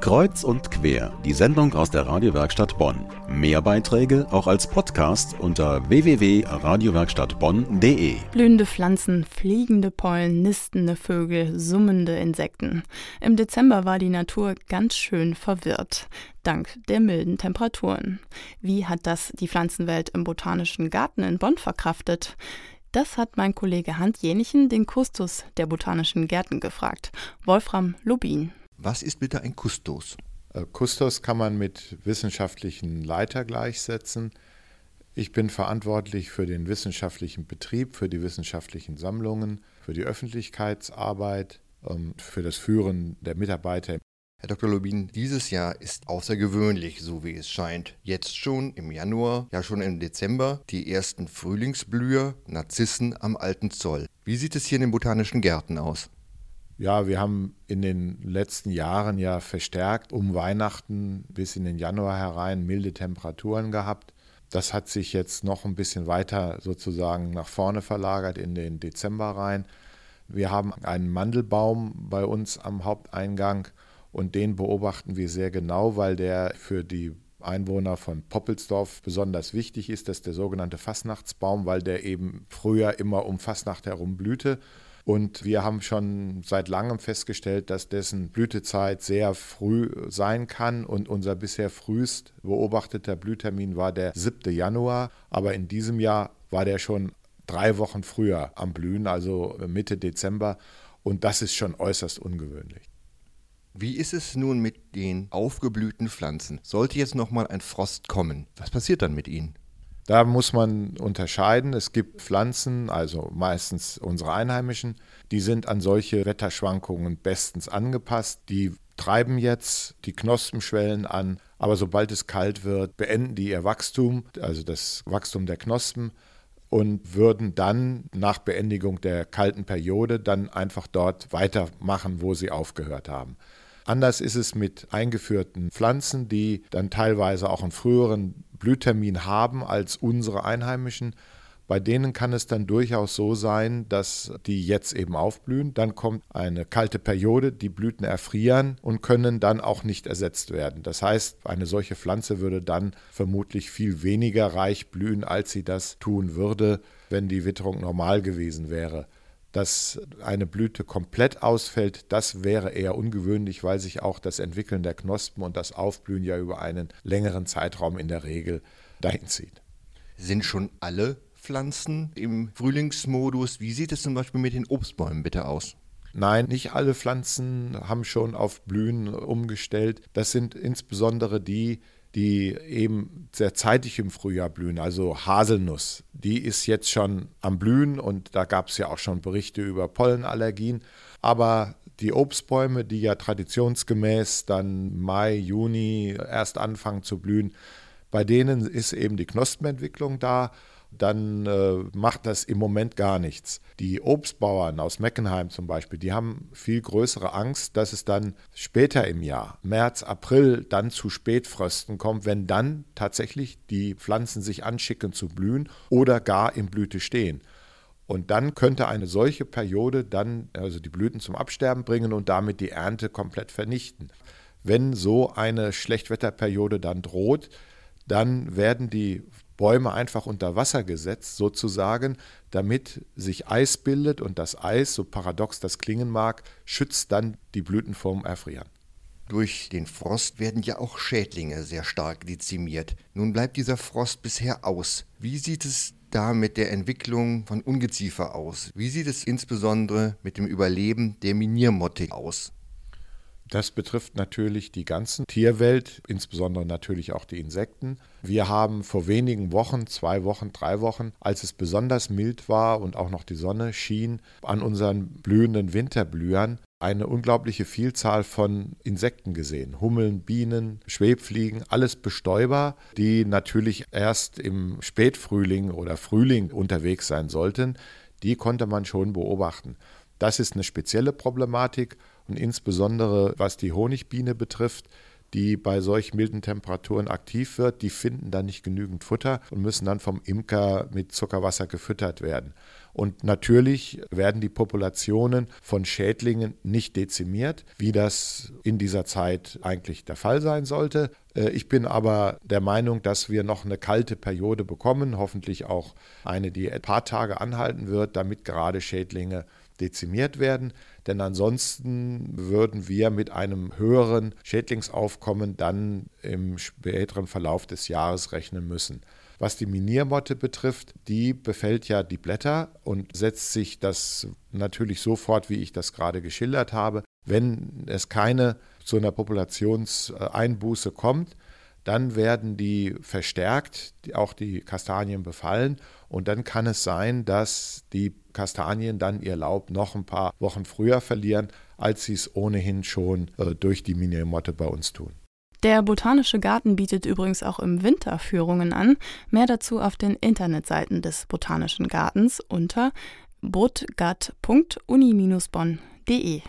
Kreuz und quer, die Sendung aus der Radiowerkstatt Bonn. Mehr Beiträge auch als Podcast unter www.radiowerkstattbonn.de. Blühende Pflanzen, fliegende Pollen, nistende Vögel, summende Insekten. Im Dezember war die Natur ganz schön verwirrt, dank der milden Temperaturen. Wie hat das die Pflanzenwelt im Botanischen Garten in Bonn verkraftet? Das hat mein Kollege Hans Jenichen, den Kustus der Botanischen Gärten, gefragt. Wolfram Lubin. Was ist bitte ein Kustos? Äh, Kustos kann man mit wissenschaftlichen Leiter gleichsetzen. Ich bin verantwortlich für den wissenschaftlichen Betrieb, für die wissenschaftlichen Sammlungen, für die Öffentlichkeitsarbeit, ähm, für das Führen der Mitarbeiter. Herr Dr. Lubin, dieses Jahr ist außergewöhnlich, so wie es scheint. Jetzt schon im Januar, ja schon im Dezember, die ersten Frühlingsblüher, Narzissen am Alten Zoll. Wie sieht es hier in den botanischen Gärten aus? Ja, wir haben in den letzten Jahren ja verstärkt um Weihnachten bis in den Januar herein milde Temperaturen gehabt. Das hat sich jetzt noch ein bisschen weiter sozusagen nach vorne verlagert in den Dezember rein. Wir haben einen Mandelbaum bei uns am Haupteingang und den beobachten wir sehr genau, weil der für die Einwohner von Poppelsdorf besonders wichtig ist. Das ist der sogenannte Fastnachtsbaum, weil der eben früher immer um Fastnacht herum blühte und wir haben schon seit langem festgestellt, dass dessen Blütezeit sehr früh sein kann. Und unser bisher frühest beobachteter Blühtermin war der 7. Januar. Aber in diesem Jahr war der schon drei Wochen früher am Blühen, also Mitte Dezember. Und das ist schon äußerst ungewöhnlich. Wie ist es nun mit den aufgeblühten Pflanzen? Sollte jetzt nochmal ein Frost kommen, was passiert dann mit ihnen? Da muss man unterscheiden. Es gibt Pflanzen, also meistens unsere einheimischen, die sind an solche Wetterschwankungen bestens angepasst. Die treiben jetzt die Knospenschwellen an, aber sobald es kalt wird, beenden die ihr Wachstum, also das Wachstum der Knospen und würden dann nach Beendigung der kalten Periode dann einfach dort weitermachen, wo sie aufgehört haben. Anders ist es mit eingeführten Pflanzen, die dann teilweise auch einen früheren Blühtermin haben als unsere einheimischen. Bei denen kann es dann durchaus so sein, dass die jetzt eben aufblühen. Dann kommt eine kalte Periode, die Blüten erfrieren und können dann auch nicht ersetzt werden. Das heißt, eine solche Pflanze würde dann vermutlich viel weniger reich blühen, als sie das tun würde, wenn die Witterung normal gewesen wäre. Dass eine Blüte komplett ausfällt, das wäre eher ungewöhnlich, weil sich auch das Entwickeln der Knospen und das Aufblühen ja über einen längeren Zeitraum in der Regel dahin zieht. Sind schon alle Pflanzen im Frühlingsmodus? Wie sieht es zum Beispiel mit den Obstbäumen bitte aus? Nein, nicht alle Pflanzen haben schon auf Blühen umgestellt. Das sind insbesondere die, die eben sehr zeitig im Frühjahr blühen, also Haselnuss, die ist jetzt schon am Blühen und da gab es ja auch schon Berichte über Pollenallergien. Aber die Obstbäume, die ja traditionsgemäß dann Mai, Juni erst anfangen zu blühen, bei denen ist eben die Knospenentwicklung da dann äh, macht das im Moment gar nichts. Die Obstbauern aus Meckenheim zum Beispiel, die haben viel größere Angst, dass es dann später im Jahr, März, April, dann zu Spätfrösten kommt, wenn dann tatsächlich die Pflanzen sich anschicken zu blühen oder gar in Blüte stehen. Und dann könnte eine solche Periode dann also die Blüten zum Absterben bringen und damit die Ernte komplett vernichten. Wenn so eine Schlechtwetterperiode dann droht, dann werden die Bäume einfach unter Wasser gesetzt, sozusagen, damit sich Eis bildet und das Eis, so paradox das klingen mag, schützt dann die Blüten vorm Erfrieren. Durch den Frost werden ja auch Schädlinge sehr stark dezimiert. Nun bleibt dieser Frost bisher aus. Wie sieht es da mit der Entwicklung von Ungeziefer aus? Wie sieht es insbesondere mit dem Überleben der Miniermotte aus? Das betrifft natürlich die ganze Tierwelt, insbesondere natürlich auch die Insekten. Wir haben vor wenigen Wochen, zwei Wochen, drei Wochen, als es besonders mild war und auch noch die Sonne schien, an unseren blühenden Winterblühern eine unglaubliche Vielzahl von Insekten gesehen. Hummeln, Bienen, Schwebfliegen, alles Bestäuber, die natürlich erst im Spätfrühling oder Frühling unterwegs sein sollten. Die konnte man schon beobachten. Das ist eine spezielle Problematik und insbesondere was die Honigbiene betrifft, die bei solch milden Temperaturen aktiv wird, die finden dann nicht genügend Futter und müssen dann vom Imker mit Zuckerwasser gefüttert werden. Und natürlich werden die Populationen von Schädlingen nicht dezimiert, wie das in dieser Zeit eigentlich der Fall sein sollte. Äh, ich bin aber der Meinung, dass wir noch eine kalte Periode bekommen, hoffentlich auch eine, die ein paar Tage anhalten wird, damit gerade Schädlinge dezimiert werden. Denn ansonsten würden wir mit einem höheren Schädlingsaufkommen dann im späteren Verlauf des Jahres rechnen müssen. Was die Miniermotte betrifft, die befällt ja die Blätter und setzt sich das natürlich so fort, wie ich das gerade geschildert habe. Wenn es keine zu einer Populationseinbuße kommt, dann werden die verstärkt, auch die Kastanien befallen. Und dann kann es sein, dass die Kastanien dann ihr Laub noch ein paar Wochen früher verlieren, als sie es ohnehin schon äh, durch die Miniermotte bei uns tun. Der Botanische Garten bietet übrigens auch im Winter Führungen an. Mehr dazu auf den Internetseiten des Botanischen Gartens unter botgat.uni-bonn.de.